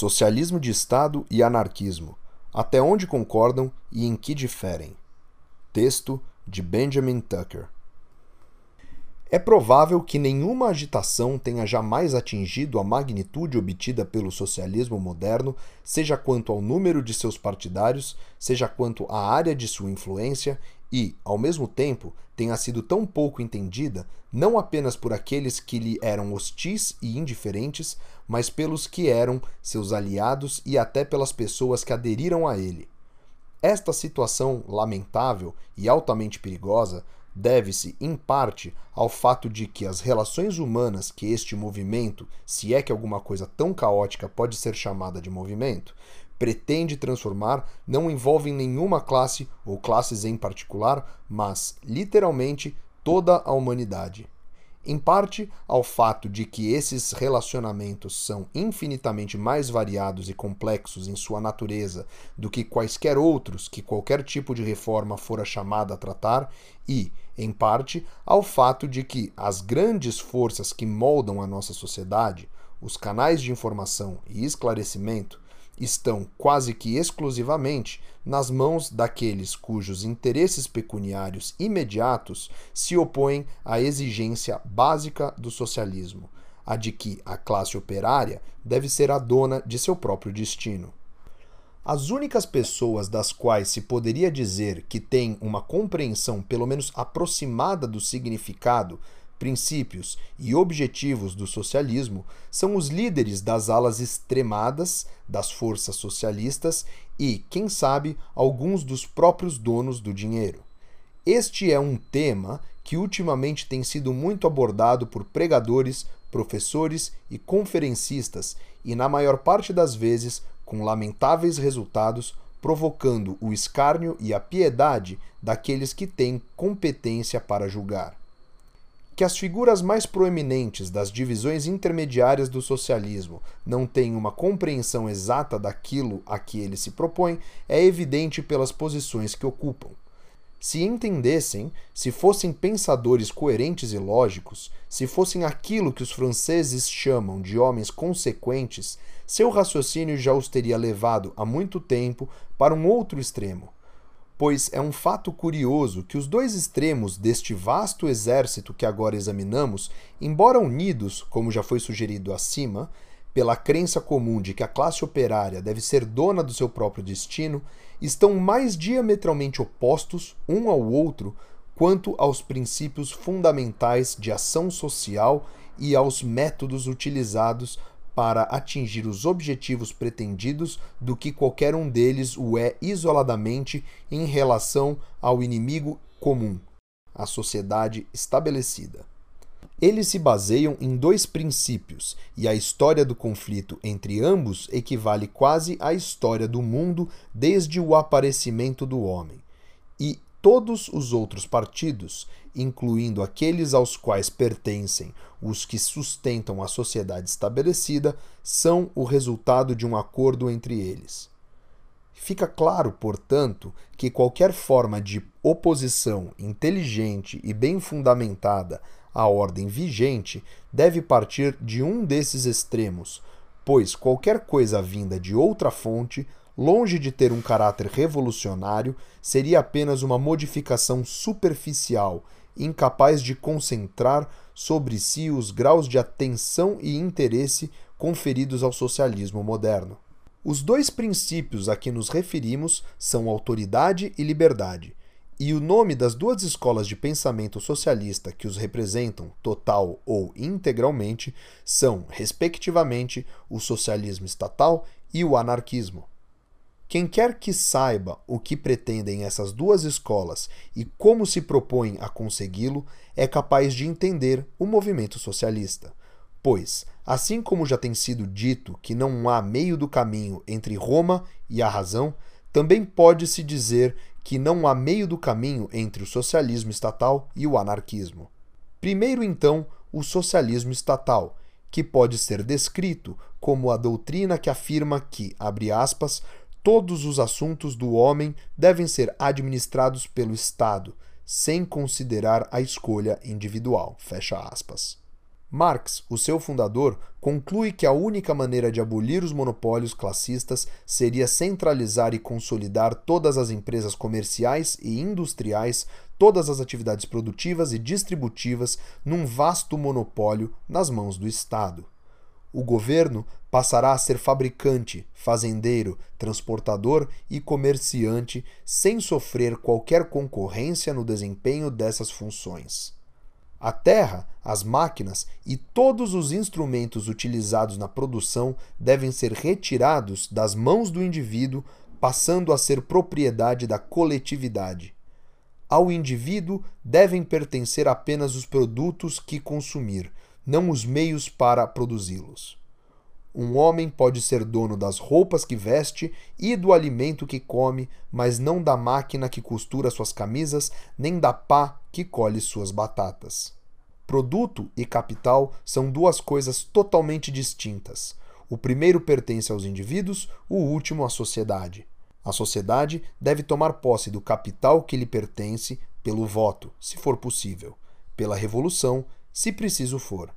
Socialismo de Estado e anarquismo. Até onde concordam e em que diferem? Texto de Benjamin Tucker. É provável que nenhuma agitação tenha jamais atingido a magnitude obtida pelo socialismo moderno, seja quanto ao número de seus partidários, seja quanto à área de sua influência, e, ao mesmo tempo, tenha sido tão pouco entendida não apenas por aqueles que lhe eram hostis e indiferentes, mas pelos que eram seus aliados e até pelas pessoas que aderiram a ele. Esta situação lamentável e altamente perigosa deve-se, em parte, ao fato de que as relações humanas que este movimento, se é que alguma coisa tão caótica pode ser chamada de movimento, pretende transformar não envolvem nenhuma classe ou classes em particular, mas, literalmente, toda a humanidade. Em parte ao fato de que esses relacionamentos são infinitamente mais variados e complexos em sua natureza do que quaisquer outros que qualquer tipo de reforma fora chamada a tratar, e, em parte, ao fato de que as grandes forças que moldam a nossa sociedade, os canais de informação e esclarecimento, estão quase que exclusivamente nas mãos daqueles cujos interesses pecuniários imediatos se opõem à exigência básica do socialismo, a de que a classe operária deve ser a dona de seu próprio destino. As únicas pessoas das quais se poderia dizer que têm uma compreensão pelo menos aproximada do significado princípios e objetivos do socialismo são os líderes das alas extremadas das forças socialistas e, quem sabe, alguns dos próprios donos do dinheiro. Este é um tema que ultimamente tem sido muito abordado por pregadores, professores e conferencistas e, na maior parte das vezes, com lamentáveis resultados, provocando o escárnio e a piedade daqueles que têm competência para julgar que as figuras mais proeminentes das divisões intermediárias do socialismo não têm uma compreensão exata daquilo a que ele se propõe é evidente pelas posições que ocupam. Se entendessem, se fossem pensadores coerentes e lógicos, se fossem aquilo que os franceses chamam de homens consequentes, seu raciocínio já os teria levado há muito tempo para um outro extremo pois é um fato curioso que os dois extremos deste vasto exército que agora examinamos, embora unidos, como já foi sugerido acima, pela crença comum de que a classe operária deve ser dona do seu próprio destino, estão mais diametralmente opostos um ao outro quanto aos princípios fundamentais de ação social e aos métodos utilizados para atingir os objetivos pretendidos do que qualquer um deles o é isoladamente em relação ao inimigo comum, a sociedade estabelecida. Eles se baseiam em dois princípios, e a história do conflito entre ambos equivale quase à história do mundo desde o aparecimento do homem. E todos os outros partidos, incluindo aqueles aos quais pertencem os que sustentam a sociedade estabelecida, são o resultado de um acordo entre eles. Fica claro, portanto, que qualquer forma de oposição inteligente e bem fundamentada à ordem vigente deve partir de um desses extremos, pois qualquer coisa vinda de outra fonte longe de ter um caráter revolucionário, seria apenas uma modificação superficial, incapaz de concentrar sobre si os graus de atenção e interesse conferidos ao socialismo moderno. Os dois princípios a que nos referimos são autoridade e liberdade, e o nome das duas escolas de pensamento socialista que os representam, total ou integralmente, são, respectivamente, o socialismo estatal e o anarquismo. Quem quer que saiba o que pretendem essas duas escolas e como se propõem a consegui-lo, é capaz de entender o movimento socialista. Pois, assim como já tem sido dito que não há meio do caminho entre Roma e a razão, também pode-se dizer que não há meio do caminho entre o socialismo estatal e o anarquismo. Primeiro, então, o socialismo estatal, que pode ser descrito como a doutrina que afirma que, abre aspas, todos os assuntos do homem devem ser administrados pelo Estado, sem considerar a escolha individual. Fecha aspas. Marx, o seu fundador, conclui que a única maneira de abolir os monopólios classistas seria centralizar e consolidar todas as empresas comerciais e industriais, todas as atividades produtivas e distributivas num vasto monopólio nas mãos do Estado. O governo passará a ser fabricante, fazendeiro, transportador e comerciante sem sofrer qualquer concorrência no desempenho dessas funções. A terra, as máquinas e todos os instrumentos utilizados na produção devem ser retirados das mãos do indivíduo, passando a ser propriedade da coletividade. Ao indivíduo devem pertencer apenas os produtos que consumir, não os meios para produzi-los. Um homem pode ser dono das roupas que veste e do alimento que come, mas não da máquina que costura suas camisas, nem da pá que colhe suas batatas. Produto e capital são duas coisas totalmente distintas. O primeiro pertence aos indivíduos, o último à sociedade. A sociedade deve tomar posse do capital que lhe pertence pelo voto, se for possível, pela revolução, se preciso for.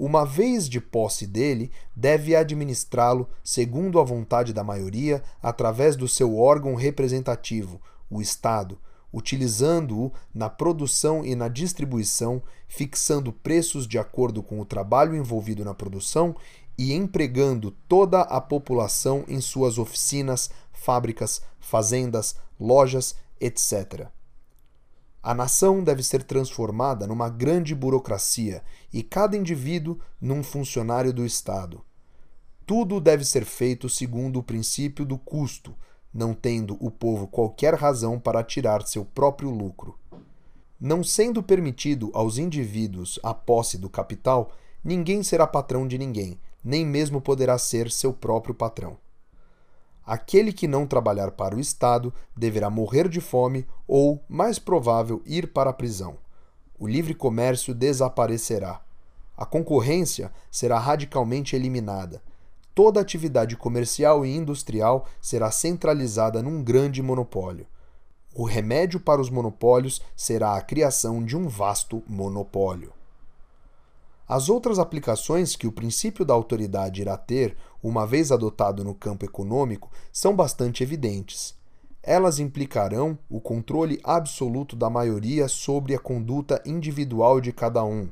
Uma vez de posse dele, deve administrá-lo segundo a vontade da maioria, através do seu órgão representativo, o Estado, utilizando-o na produção e na distribuição, fixando preços de acordo com o trabalho envolvido na produção e empregando toda a população em suas oficinas, fábricas, fazendas, lojas, etc. A nação deve ser transformada numa grande burocracia e cada indivíduo num funcionário do Estado. Tudo deve ser feito segundo o princípio do custo, não tendo o povo qualquer razão para tirar seu próprio lucro. Não sendo permitido aos indivíduos a posse do capital, ninguém será patrão de ninguém, nem mesmo poderá ser seu próprio patrão. Aquele que não trabalhar para o Estado deverá morrer de fome ou, mais provável, ir para a prisão. O livre comércio desaparecerá. A concorrência será radicalmente eliminada toda atividade comercial e industrial será centralizada num grande monopólio. O remédio para os monopólios será a criação de um vasto monopólio. As outras aplicações que o princípio da autoridade irá ter, uma vez adotado no campo econômico, são bastante evidentes. Elas implicarão o controle absoluto da maioria sobre a conduta individual de cada um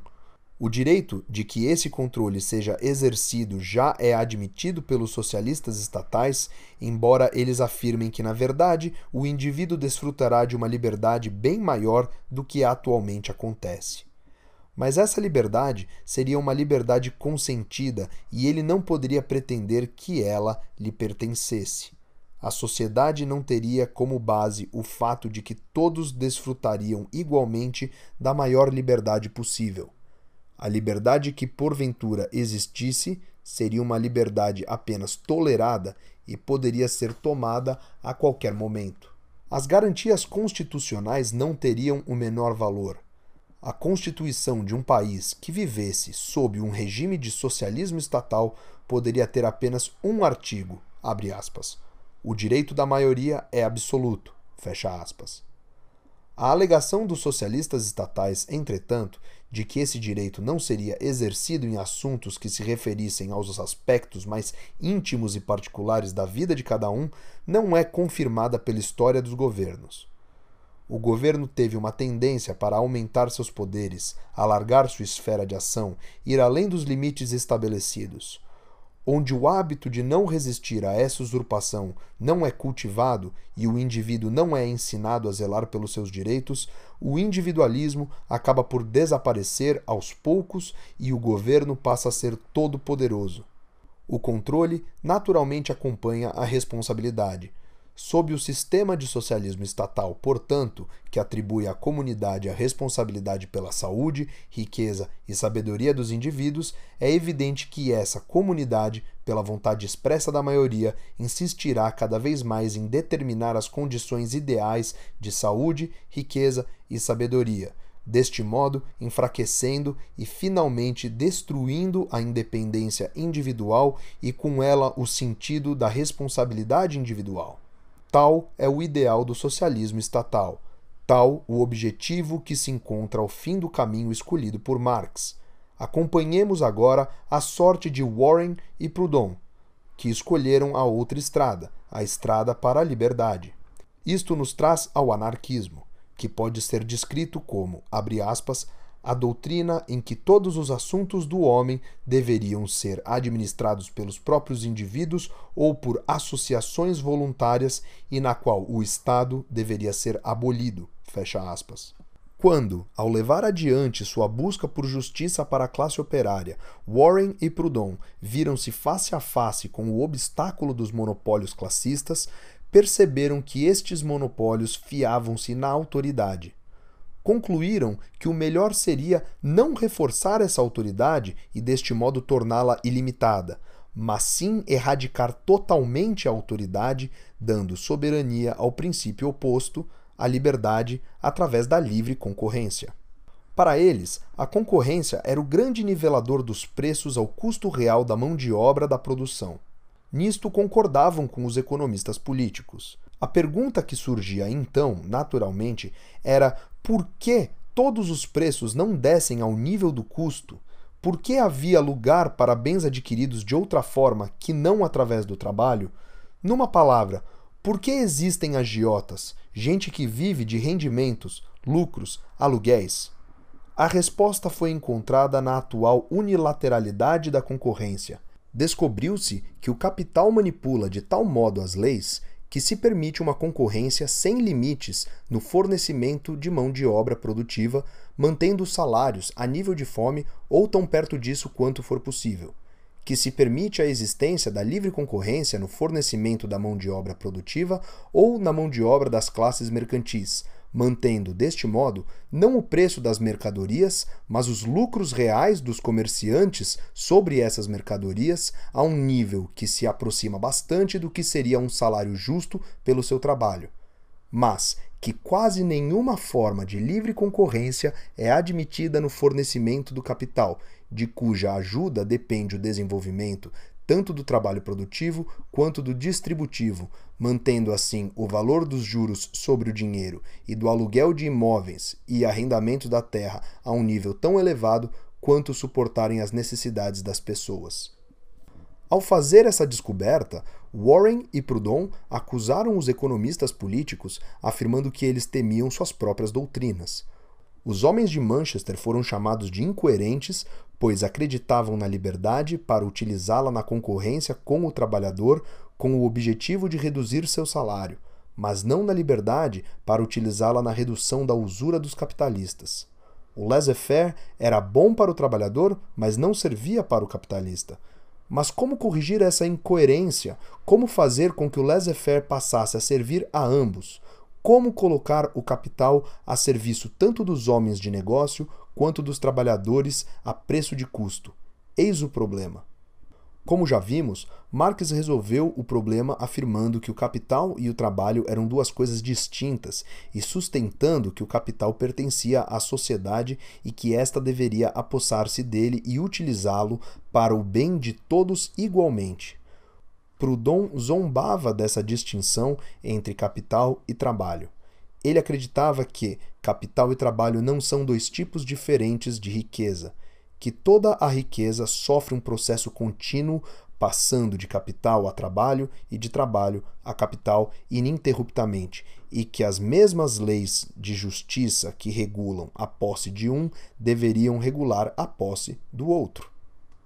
o direito de que esse controle seja exercido já é admitido pelos socialistas estatais, embora eles afirmem que, na verdade, o indivíduo desfrutará de uma liberdade bem maior do que atualmente acontece. Mas essa liberdade seria uma liberdade consentida e ele não poderia pretender que ela lhe pertencesse. A sociedade não teria como base o fato de que todos desfrutariam igualmente da maior liberdade possível a liberdade que porventura existisse seria uma liberdade apenas tolerada e poderia ser tomada a qualquer momento. As garantias constitucionais não teriam o menor valor. A constituição de um país que vivesse sob um regime de socialismo estatal poderia ter apenas um artigo, abre aspas. O direito da maioria é absoluto, fecha aspas. A alegação dos socialistas estatais, entretanto, de que esse direito não seria exercido em assuntos que se referissem aos aspectos mais íntimos e particulares da vida de cada um, não é confirmada pela história dos governos. O governo teve uma tendência para aumentar seus poderes, alargar sua esfera de ação, ir além dos limites estabelecidos onde o hábito de não resistir a essa usurpação não é cultivado e o indivíduo não é ensinado a zelar pelos seus direitos, o individualismo acaba por desaparecer aos poucos e o governo passa a ser todo-poderoso. O controle naturalmente acompanha a responsabilidade. Sob o sistema de socialismo estatal, portanto, que atribui à comunidade a responsabilidade pela saúde, riqueza e sabedoria dos indivíduos, é evidente que essa comunidade, pela vontade expressa da maioria, insistirá cada vez mais em determinar as condições ideais de saúde, riqueza e sabedoria, deste modo enfraquecendo e finalmente destruindo a independência individual e com ela o sentido da responsabilidade individual. Tal é o ideal do socialismo estatal, tal o objetivo que se encontra ao fim do caminho escolhido por Marx. Acompanhemos agora a sorte de Warren e Proudhon, que escolheram a outra estrada, a estrada para a liberdade. Isto nos traz ao anarquismo, que pode ser descrito como, abre aspas, a doutrina em que todos os assuntos do homem deveriam ser administrados pelos próprios indivíduos ou por associações voluntárias e na qual o Estado deveria ser abolido. Fecha aspas. Quando, ao levar adiante sua busca por justiça para a classe operária, Warren e Proudhon viram-se face a face com o obstáculo dos monopólios classistas, perceberam que estes monopólios fiavam-se na autoridade concluíram que o melhor seria não reforçar essa autoridade e deste modo torná-la ilimitada, mas sim erradicar totalmente a autoridade, dando soberania ao princípio oposto, a liberdade, através da livre concorrência. Para eles, a concorrência era o grande nivelador dos preços ao custo real da mão de obra da produção. Nisto concordavam com os economistas políticos. A pergunta que surgia então, naturalmente, era por que todos os preços não descem ao nível do custo? Por que havia lugar para bens adquiridos de outra forma que não através do trabalho? Numa palavra, por que existem agiotas, gente que vive de rendimentos, lucros, aluguéis? A resposta foi encontrada na atual unilateralidade da concorrência. Descobriu-se que o capital manipula de tal modo as leis que se permite uma concorrência sem limites no fornecimento de mão de obra produtiva, mantendo os salários a nível de fome ou tão perto disso quanto for possível, que se permite a existência da livre concorrência no fornecimento da mão de obra produtiva ou na mão de obra das classes mercantis, mantendo, deste modo, não o preço das mercadorias, mas os lucros reais dos comerciantes sobre essas mercadorias a um nível que se aproxima bastante do que seria um salário justo pelo seu trabalho. Mas que quase nenhuma forma de livre concorrência é admitida no fornecimento do capital, de cuja ajuda depende o desenvolvimento tanto do trabalho produtivo quanto do distributivo, mantendo assim o valor dos juros sobre o dinheiro e do aluguel de imóveis e arrendamento da terra a um nível tão elevado quanto suportarem as necessidades das pessoas. Ao fazer essa descoberta, Warren e Proudhon acusaram os economistas políticos, afirmando que eles temiam suas próprias doutrinas. Os homens de Manchester foram chamados de incoerentes, pois acreditavam na liberdade para utilizá-la na concorrência com o trabalhador com o objetivo de reduzir seu salário, mas não na liberdade para utilizá-la na redução da usura dos capitalistas. O laissez-faire era bom para o trabalhador, mas não servia para o capitalista. Mas como corrigir essa incoerência? Como fazer com que o laissez-faire passasse a servir a ambos? como colocar o capital a serviço tanto dos homens de negócio quanto dos trabalhadores a preço de custo. Eis o problema. Como já vimos, Marx resolveu o problema afirmando que o capital e o trabalho eram duas coisas distintas e sustentando que o capital pertencia à sociedade e que esta deveria apossar-se dele e utilizá-lo para o bem de todos igualmente. Proudhon zombava dessa distinção entre capital e trabalho. Ele acreditava que capital e trabalho não são dois tipos diferentes de riqueza, que toda a riqueza sofre um processo contínuo passando de capital a trabalho e de trabalho a capital ininterruptamente, e que as mesmas leis de justiça que regulam a posse de um deveriam regular a posse do outro.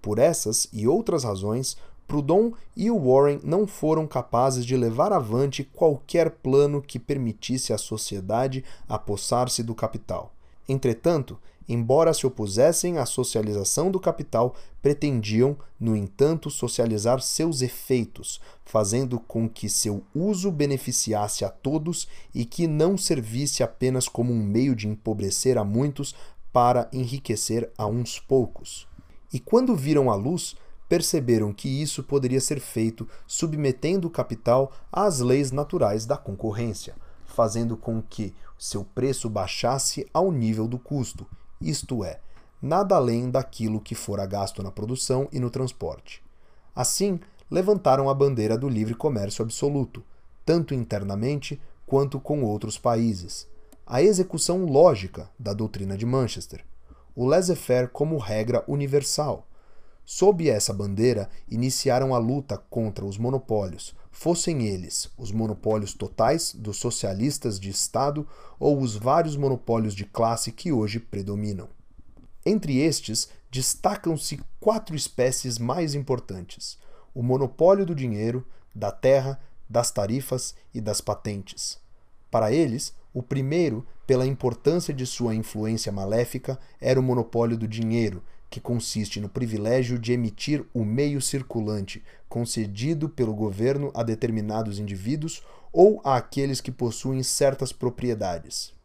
Por essas e outras razões, Proudhon e Warren não foram capazes de levar avante qualquer plano que permitisse à sociedade apossar-se do capital. Entretanto, embora se opusessem à socialização do capital, pretendiam, no entanto, socializar seus efeitos, fazendo com que seu uso beneficiasse a todos e que não servisse apenas como um meio de empobrecer a muitos para enriquecer a uns poucos. E quando viram a luz, perceberam que isso poderia ser feito submetendo o capital às leis naturais da concorrência, fazendo com que seu preço baixasse ao nível do custo, isto é, nada além daquilo que fora gasto na produção e no transporte. Assim, levantaram a bandeira do livre comércio absoluto, tanto internamente quanto com outros países, a execução lógica da doutrina de Manchester. o laissez-faire como regra universal. Sob essa bandeira, iniciaram a luta contra os monopólios, fossem eles os monopólios totais dos socialistas de Estado ou os vários monopólios de classe que hoje predominam. Entre estes, destacam-se quatro espécies mais importantes: o monopólio do dinheiro, da terra, das tarifas e das patentes. Para eles, o primeiro, pela importância de sua influência maléfica, era o monopólio do dinheiro, que consiste no privilégio de emitir o meio circulante, concedido pelo governo a determinados indivíduos ou àqueles que possuem certas propriedades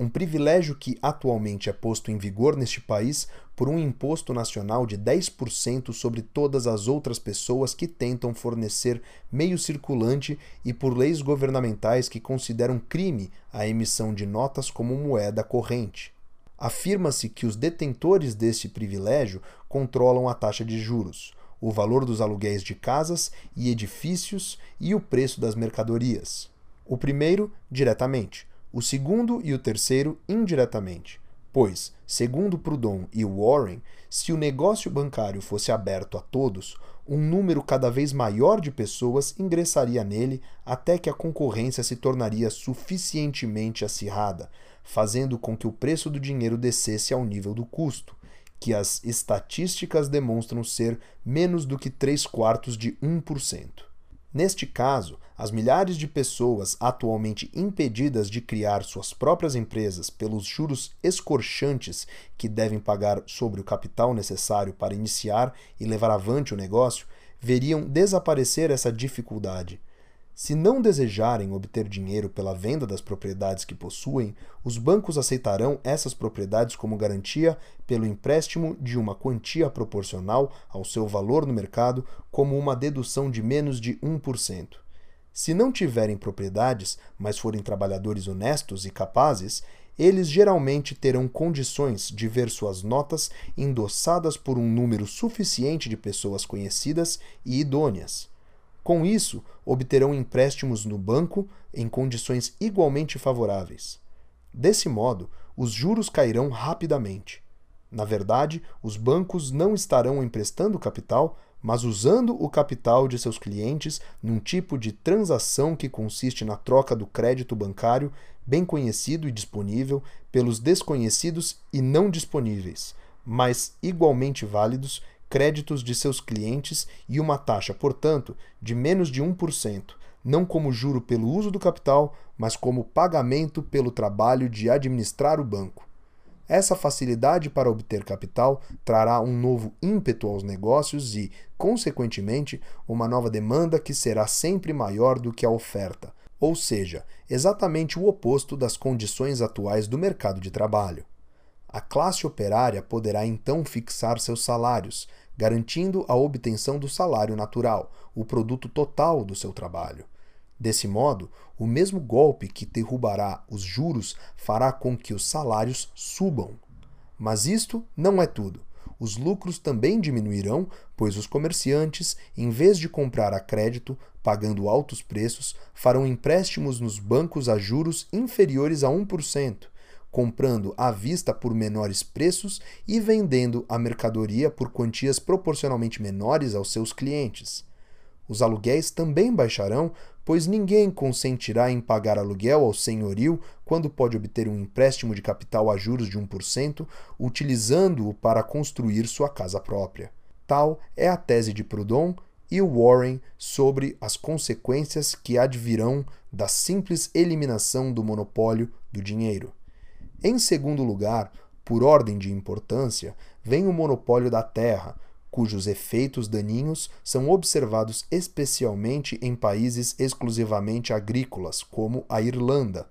um privilégio que atualmente é posto em vigor neste país por um imposto nacional de 10% sobre todas as outras pessoas que tentam fornecer meio circulante e por leis governamentais que consideram crime a emissão de notas como moeda corrente. Afirma-se que os detentores deste privilégio controlam a taxa de juros, o valor dos aluguéis de casas e edifícios e o preço das mercadorias. O primeiro, diretamente o segundo e o terceiro indiretamente, pois, segundo Proudhon e Warren, se o negócio bancário fosse aberto a todos, um número cada vez maior de pessoas ingressaria nele até que a concorrência se tornaria suficientemente acirrada, fazendo com que o preço do dinheiro descesse ao nível do custo, que as estatísticas demonstram ser menos do que 3 quartos de 1%. Neste caso, as milhares de pessoas atualmente impedidas de criar suas próprias empresas pelos juros escorchantes que devem pagar sobre o capital necessário para iniciar e levar avante o negócio, veriam desaparecer essa dificuldade se não desejarem obter dinheiro pela venda das propriedades que possuem, os bancos aceitarão essas propriedades como garantia pelo empréstimo de uma quantia proporcional ao seu valor no mercado, como uma dedução de menos de 1%. Se não tiverem propriedades, mas forem trabalhadores honestos e capazes, eles geralmente terão condições de ver suas notas endossadas por um número suficiente de pessoas conhecidas e idôneas. Com isso, obterão empréstimos no banco em condições igualmente favoráveis. Desse modo, os juros cairão rapidamente. Na verdade, os bancos não estarão emprestando capital, mas usando o capital de seus clientes num tipo de transação que consiste na troca do crédito bancário, bem conhecido e disponível, pelos desconhecidos e não disponíveis, mas igualmente válidos créditos de seus clientes e uma taxa, portanto, de menos de 1%, não como juro pelo uso do capital, mas como pagamento pelo trabalho de administrar o banco. Essa facilidade para obter capital trará um novo ímpeto aos negócios e, consequentemente, uma nova demanda que será sempre maior do que a oferta, ou seja, exatamente o oposto das condições atuais do mercado de trabalho. A classe operária poderá então fixar seus salários, garantindo a obtenção do salário natural, o produto total do seu trabalho. Desse modo, o mesmo golpe que derrubará os juros fará com que os salários subam. Mas isto não é tudo. Os lucros também diminuirão, pois os comerciantes, em vez de comprar a crédito, pagando altos preços, farão empréstimos nos bancos a juros inferiores a 1%, comprando à vista por menores preços e vendendo a mercadoria por quantias proporcionalmente menores aos seus clientes. Os aluguéis também baixarão, pois ninguém consentirá em pagar aluguel ao senhorio quando pode obter um empréstimo de capital a juros de 1%, utilizando-o para construir sua casa própria. Tal é a tese de Proudhon e Warren sobre as consequências que advirão da simples eliminação do monopólio do dinheiro. Em segundo lugar, por ordem de importância, vem o monopólio da terra, cujos efeitos daninhos são observados especialmente em países exclusivamente agrícolas, como a Irlanda.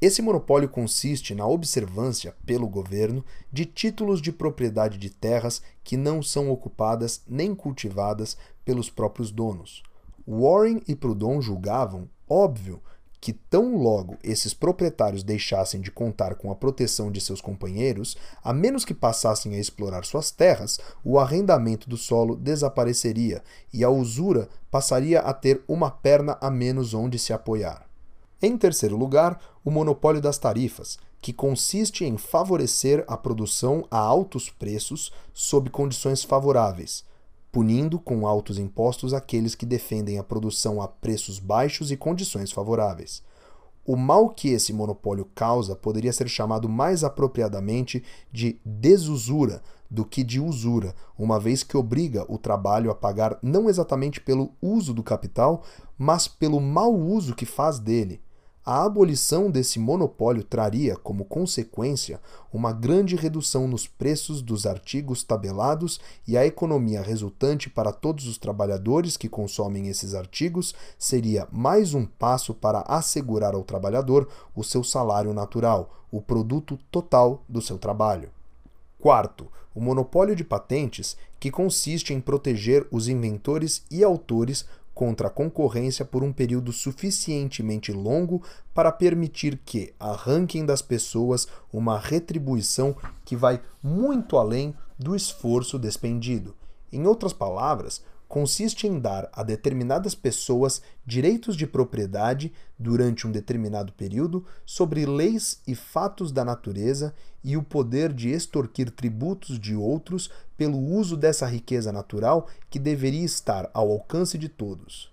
Esse monopólio consiste na observância pelo governo de títulos de propriedade de terras que não são ocupadas nem cultivadas pelos próprios donos. Warren e Proudhon julgavam óbvio que tão logo esses proprietários deixassem de contar com a proteção de seus companheiros, a menos que passassem a explorar suas terras, o arrendamento do solo desapareceria e a usura passaria a ter uma perna a menos onde se apoiar. Em terceiro lugar, o monopólio das tarifas, que consiste em favorecer a produção a altos preços sob condições favoráveis, punindo com altos impostos aqueles que defendem a produção a preços baixos e condições favoráveis. O mal que esse monopólio causa poderia ser chamado mais apropriadamente de desusura do que de usura, uma vez que obriga o trabalho a pagar não exatamente pelo uso do capital, mas pelo mau uso que faz dele. A abolição desse monopólio traria, como consequência, uma grande redução nos preços dos artigos tabelados e a economia resultante para todos os trabalhadores que consomem esses artigos seria mais um passo para assegurar ao trabalhador o seu salário natural, o produto total do seu trabalho. Quarto, o monopólio de patentes, que consiste em proteger os inventores e autores contra a concorrência por um período suficientemente longo para permitir que arranquem das pessoas uma retribuição que vai muito além do esforço despendido. Em outras palavras, consiste em dar a determinadas pessoas direitos de propriedade durante um determinado período sobre leis e fatos da natureza e o poder de extorquir tributos de outros pelo uso dessa riqueza natural que deveria estar ao alcance de todos.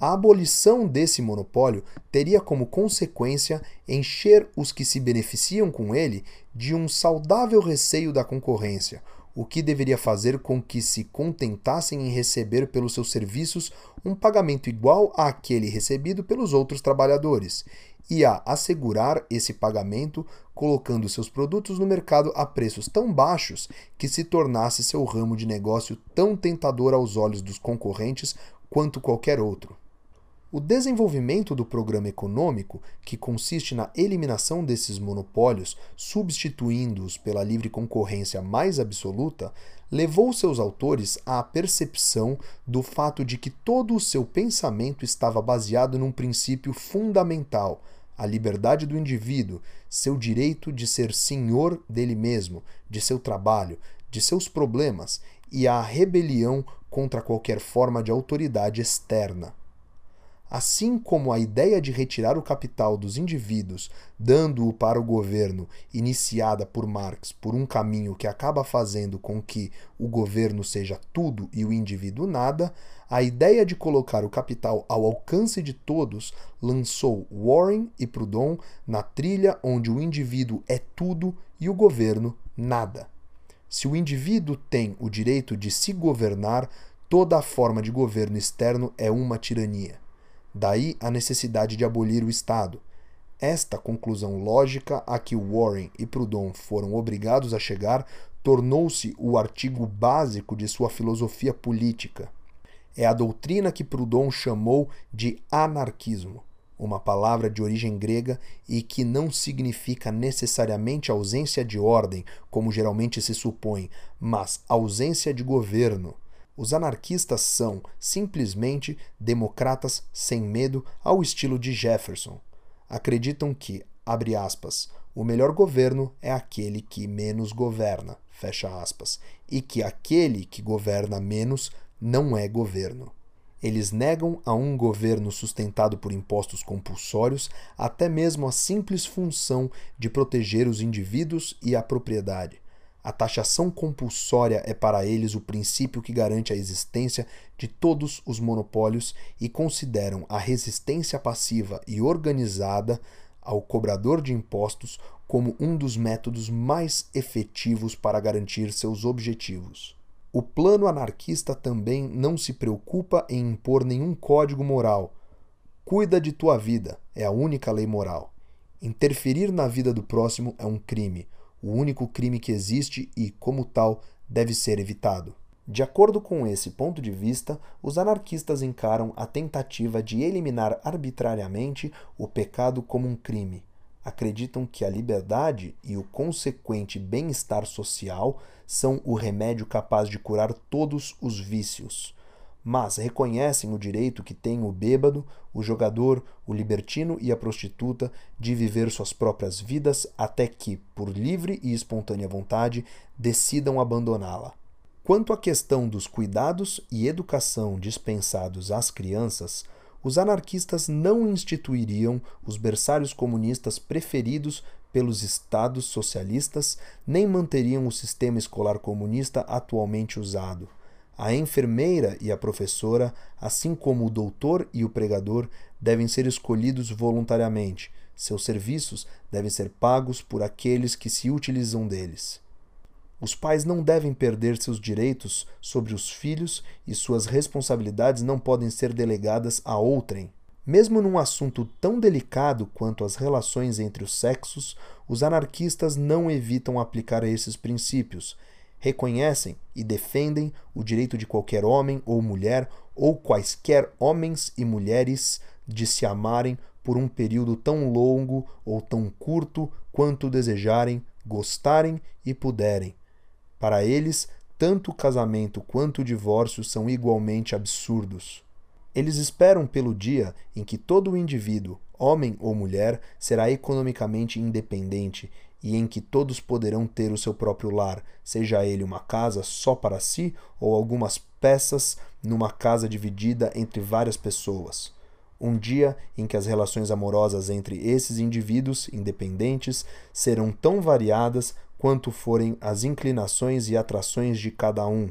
A abolição desse monopólio teria como consequência encher os que se beneficiam com ele de um saudável receio da concorrência, o que deveria fazer com que se contentassem em receber pelos seus serviços um pagamento igual àquele recebido pelos outros trabalhadores, e a assegurar esse pagamento colocando seus produtos no mercado a preços tão baixos que se tornasse seu ramo de negócio tão tentador aos olhos dos concorrentes quanto qualquer outro. O desenvolvimento do programa econômico, que consiste na eliminação desses monopólios, substituindo-os pela livre concorrência mais absoluta, levou seus autores à percepção do fato de que todo o seu pensamento estava baseado num princípio fundamental, a liberdade do indivíduo, seu direito de ser senhor dele mesmo, de seu trabalho, de seus problemas e a rebelião contra qualquer forma de autoridade externa. Assim como a ideia de retirar o capital dos indivíduos, dando-o para o governo, iniciada por Marx por um caminho que acaba fazendo com que o governo seja tudo e o indivíduo nada, a ideia de colocar o capital ao alcance de todos lançou Warren e Proudhon na trilha onde o indivíduo é tudo e o governo nada. Se o indivíduo tem o direito de se governar, toda a forma de governo externo é uma tirania. Daí a necessidade de abolir o Estado. Esta conclusão lógica a que Warren e Proudhon foram obrigados a chegar tornou-se o artigo básico de sua filosofia política. É a doutrina que Proudhon chamou de anarquismo, uma palavra de origem grega e que não significa necessariamente ausência de ordem, como geralmente se supõe, mas ausência de governo. Os anarquistas são, simplesmente, democratas sem medo ao estilo de Jefferson. Acreditam que, abre aspas, o melhor governo é aquele que menos governa, fecha aspas, e que aquele que governa menos não é governo. Eles negam a um governo sustentado por impostos compulsórios até mesmo a simples função de proteger os indivíduos e a propriedade. A taxação compulsória é para eles o princípio que garante a existência de todos os monopólios e consideram a resistência passiva e organizada ao cobrador de impostos como um dos métodos mais efetivos para garantir seus objetivos. O plano anarquista também não se preocupa em impor nenhum código moral. Cuida de tua vida é a única lei moral. Interferir na vida do próximo é um crime o único crime que existe e, como tal, deve ser evitado. De acordo com esse ponto de vista, os anarquistas encaram a tentativa de eliminar arbitrariamente o pecado como um crime. Acreditam que a liberdade e o consequente bem-estar social são o remédio capaz de curar todos os vícios mas reconhecem o direito que tem o bêbado, o jogador, o libertino e a prostituta de viver suas próprias vidas até que, por livre e espontânea vontade, decidam abandoná-la. Quanto à questão dos cuidados e educação dispensados às crianças, os anarquistas não instituiriam os berçários comunistas preferidos pelos estados socialistas, nem manteriam o sistema escolar comunista atualmente usado. A enfermeira e a professora, assim como o doutor e o pregador, devem ser escolhidos voluntariamente. Seus serviços devem ser pagos por aqueles que se utilizam deles. Os pais não devem perder seus direitos sobre os filhos e suas responsabilidades não podem ser delegadas a outrem. Mesmo num assunto tão delicado quanto as relações entre os sexos, os anarquistas não evitam aplicar esses princípios. Reconhecem e defendem o direito de qualquer homem ou mulher, ou quaisquer homens e mulheres, de se amarem por um período tão longo ou tão curto quanto desejarem, gostarem e puderem para eles, tanto o casamento quanto o divórcio são igualmente absurdos. Eles esperam pelo dia em que todo indivíduo, homem ou mulher, será economicamente independente e em que todos poderão ter o seu próprio lar, seja ele uma casa só para si ou algumas peças numa casa dividida entre várias pessoas. Um dia em que as relações amorosas entre esses indivíduos independentes serão tão variadas quanto forem as inclinações e atrações de cada um.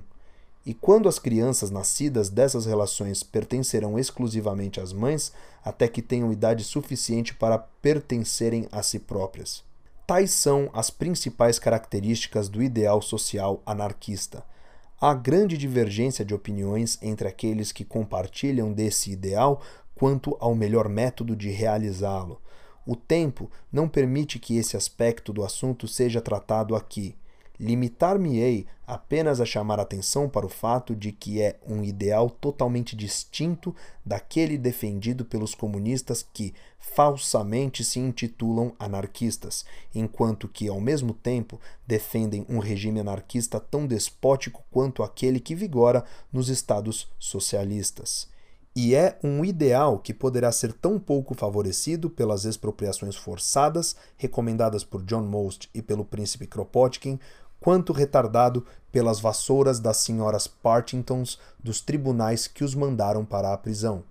E quando as crianças nascidas dessas relações pertencerão exclusivamente às mães, até que tenham idade suficiente para pertencerem a si próprias. Tais são as principais características do ideal social anarquista. Há grande divergência de opiniões entre aqueles que compartilham desse ideal quanto ao melhor método de realizá-lo. O tempo não permite que esse aspecto do assunto seja tratado aqui. Limitar-me-ei apenas a chamar atenção para o fato de que é um ideal totalmente distinto daquele defendido pelos comunistas que falsamente se intitulam anarquistas, enquanto que, ao mesmo tempo, defendem um regime anarquista tão despótico quanto aquele que vigora nos estados socialistas. E é um ideal que poderá ser tão pouco favorecido pelas expropriações forçadas recomendadas por John Most e pelo príncipe Kropotkin, quanto retardado pelas vassouras das senhoras Partingtons dos tribunais que os mandaram para a prisão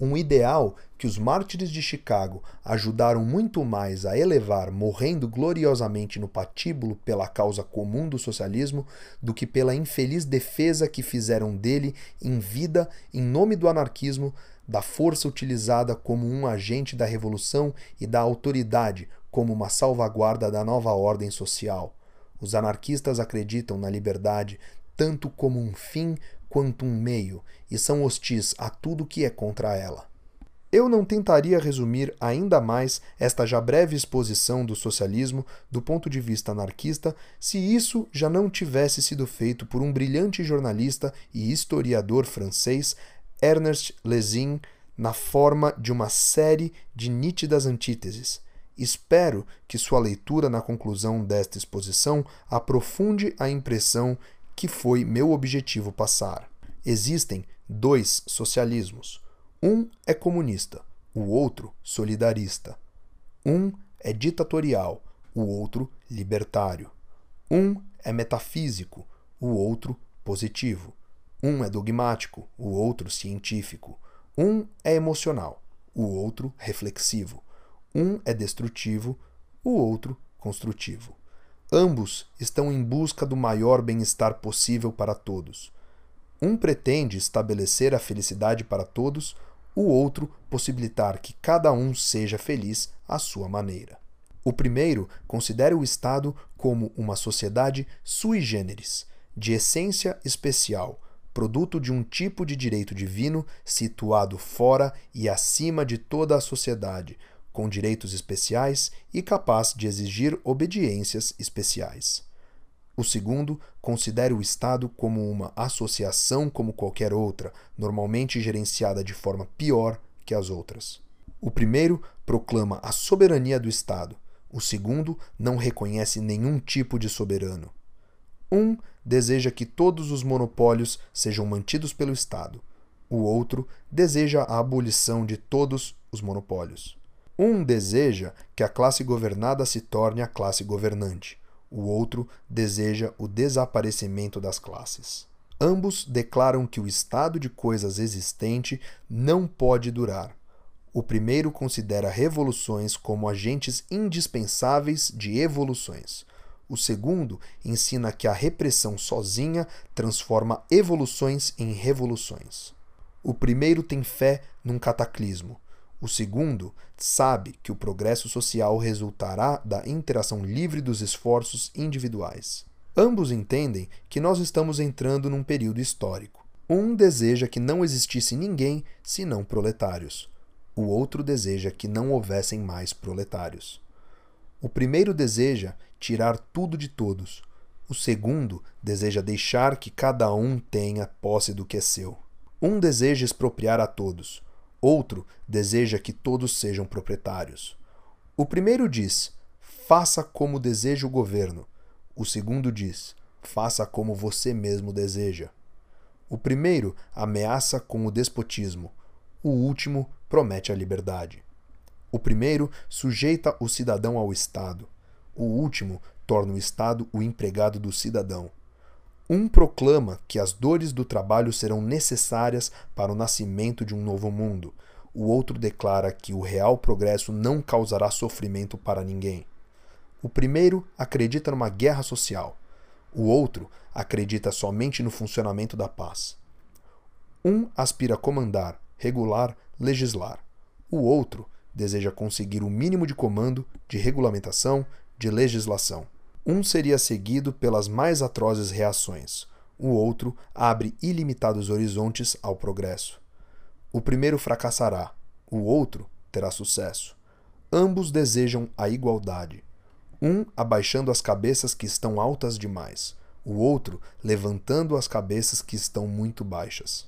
um ideal que os mártires de Chicago ajudaram muito mais a elevar, morrendo gloriosamente no patíbulo pela causa comum do socialismo, do que pela infeliz defesa que fizeram dele em vida em nome do anarquismo, da força utilizada como um agente da revolução e da autoridade como uma salvaguarda da nova ordem social. Os anarquistas acreditam na liberdade tanto como um fim quanto um meio e são hostis a tudo que é contra ela. Eu não tentaria resumir ainda mais esta já breve exposição do socialismo do ponto de vista anarquista se isso já não tivesse sido feito por um brilhante jornalista e historiador francês, Ernest Lezin, na forma de uma série de nítidas antíteses. Espero que sua leitura na conclusão desta exposição aprofunde a impressão que foi meu objetivo passar. Existem dois socialismos. Um é comunista, o outro solidarista. Um é ditatorial, o outro libertário. Um é metafísico, o outro positivo. Um é dogmático, o outro científico. Um é emocional, o outro reflexivo. Um é destrutivo, o outro construtivo. Ambos estão em busca do maior bem-estar possível para todos. Um pretende estabelecer a felicidade para todos, o outro possibilitar que cada um seja feliz à sua maneira. O primeiro considera o Estado como uma sociedade sui generis, de essência especial, produto de um tipo de direito divino situado fora e acima de toda a sociedade, com direitos especiais e capaz de exigir obediências especiais. O segundo considera o Estado como uma associação como qualquer outra, normalmente gerenciada de forma pior que as outras. O primeiro proclama a soberania do Estado, o segundo não reconhece nenhum tipo de soberano. Um deseja que todos os monopólios sejam mantidos pelo Estado. O outro deseja a abolição de todos os monopólios. Um deseja que a classe governada se torne a classe governante. O outro deseja o desaparecimento das classes. Ambos declaram que o estado de coisas existente não pode durar. O primeiro considera revoluções como agentes indispensáveis de evoluções. O segundo ensina que a repressão sozinha transforma evoluções em revoluções. O primeiro tem fé num cataclismo. O segundo sabe que o progresso social resultará da interação livre dos esforços individuais. Ambos entendem que nós estamos entrando num período histórico. Um deseja que não existisse ninguém senão proletários. O outro deseja que não houvessem mais proletários. O primeiro deseja tirar tudo de todos. O segundo deseja deixar que cada um tenha posse do que é seu. Um deseja expropriar a todos. Outro deseja que todos sejam proprietários. O primeiro diz: faça como deseja o governo. O segundo diz: faça como você mesmo deseja. O primeiro ameaça com o despotismo, o último promete a liberdade. O primeiro sujeita o cidadão ao Estado, o último torna o Estado o empregado do cidadão. Um proclama que as dores do trabalho serão necessárias para o nascimento de um novo mundo, o outro declara que o real progresso não causará sofrimento para ninguém. O primeiro acredita numa guerra social. O outro acredita somente no funcionamento da paz. Um aspira a comandar, regular, legislar. O outro deseja conseguir o mínimo de comando, de regulamentação, de legislação. Um seria seguido pelas mais atrozes reações. O outro abre ilimitados horizontes ao progresso. O primeiro fracassará, o outro terá sucesso. Ambos desejam a igualdade um abaixando as cabeças que estão altas demais, o outro levantando as cabeças que estão muito baixas.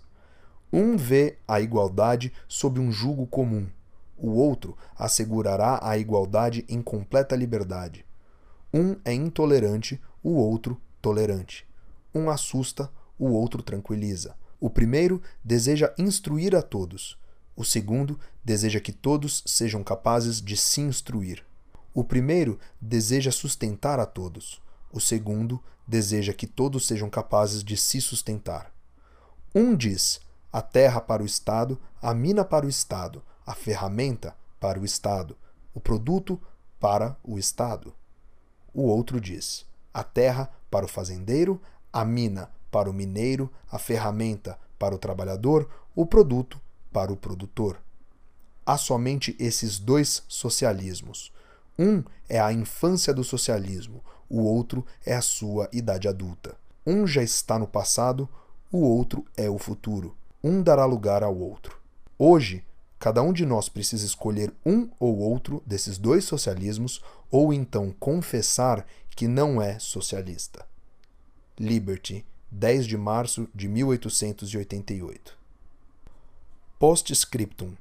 Um vê a igualdade sob um jugo comum, o outro assegurará a igualdade em completa liberdade. Um é intolerante, o outro tolerante. Um assusta, o outro tranquiliza. O primeiro deseja instruir a todos, o segundo deseja que todos sejam capazes de se instruir. O primeiro deseja sustentar a todos. O segundo deseja que todos sejam capazes de se sustentar. Um diz: a terra para o Estado, a mina para o Estado, a ferramenta para o Estado, o produto para o Estado. O outro diz: a terra para o fazendeiro, a mina para o mineiro, a ferramenta para o trabalhador, o produto para o produtor. Há somente esses dois socialismos um é a infância do socialismo, o outro é a sua idade adulta. Um já está no passado, o outro é o futuro. Um dará lugar ao outro. Hoje, cada um de nós precisa escolher um ou outro desses dois socialismos ou então confessar que não é socialista. Liberty, 10 de março de 1888. Postscriptum.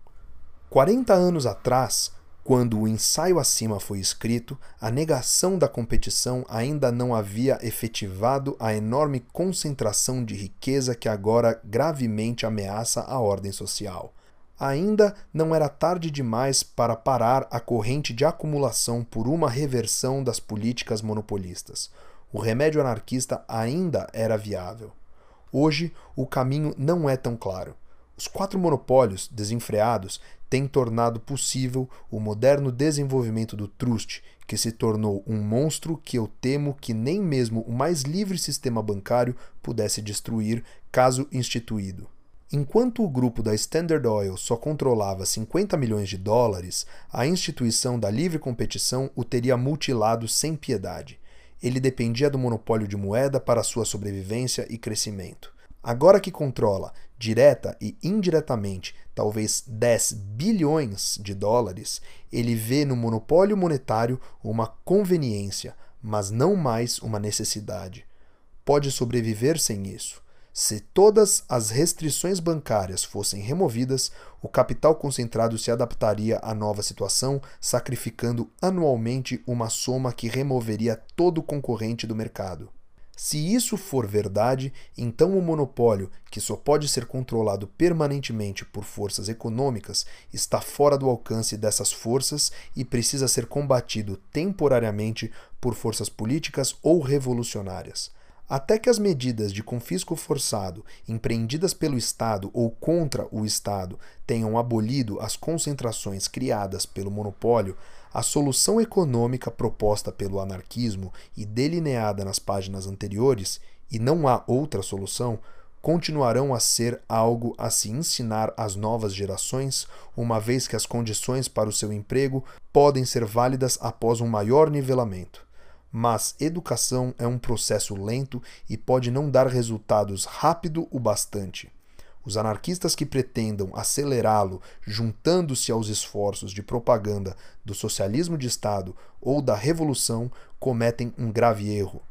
40 anos atrás, quando o ensaio acima foi escrito, a negação da competição ainda não havia efetivado a enorme concentração de riqueza que agora gravemente ameaça a ordem social. Ainda não era tarde demais para parar a corrente de acumulação por uma reversão das políticas monopolistas. O remédio anarquista ainda era viável. Hoje, o caminho não é tão claro. Os quatro monopólios desenfreados têm tornado possível o moderno desenvolvimento do trust, que se tornou um monstro que eu temo que nem mesmo o mais livre sistema bancário pudesse destruir caso instituído. Enquanto o grupo da Standard Oil só controlava 50 milhões de dólares, a instituição da livre competição o teria mutilado sem piedade. Ele dependia do monopólio de moeda para sua sobrevivência e crescimento. Agora que controla, direta e indiretamente, talvez 10 bilhões de dólares, ele vê no monopólio monetário uma conveniência, mas não mais uma necessidade. Pode sobreviver sem isso. Se todas as restrições bancárias fossem removidas, o capital concentrado se adaptaria à nova situação, sacrificando anualmente uma soma que removeria todo concorrente do mercado. Se isso for verdade, então o monopólio, que só pode ser controlado permanentemente por forças econômicas, está fora do alcance dessas forças e precisa ser combatido temporariamente por forças políticas ou revolucionárias. Até que as medidas de confisco forçado empreendidas pelo Estado ou contra o Estado tenham abolido as concentrações criadas pelo monopólio, a solução econômica proposta pelo anarquismo e delineada nas páginas anteriores, e não há outra solução, continuarão a ser algo a se ensinar às novas gerações, uma vez que as condições para o seu emprego podem ser válidas após um maior nivelamento. Mas educação é um processo lento e pode não dar resultados rápido o bastante. Os anarquistas que pretendam acelerá-lo, juntando-se aos esforços de propaganda do socialismo de Estado ou da revolução, cometem um grave erro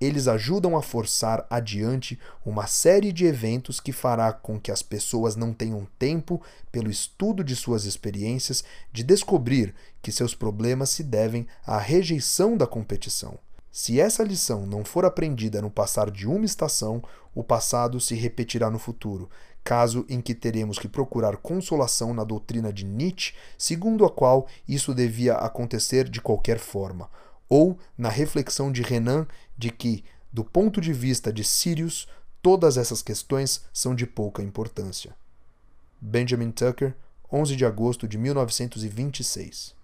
eles ajudam a forçar adiante uma série de eventos que fará com que as pessoas não tenham tempo, pelo estudo de suas experiências, de descobrir que seus problemas se devem à rejeição da competição. Se essa lição não for aprendida no passar de uma estação, o passado se repetirá no futuro, caso em que teremos que procurar consolação na doutrina de Nietzsche, segundo a qual isso devia acontecer de qualquer forma ou na reflexão de Renan de que, do ponto de vista de Sirius, todas essas questões são de pouca importância. Benjamin Tucker, 11 de agosto de 1926.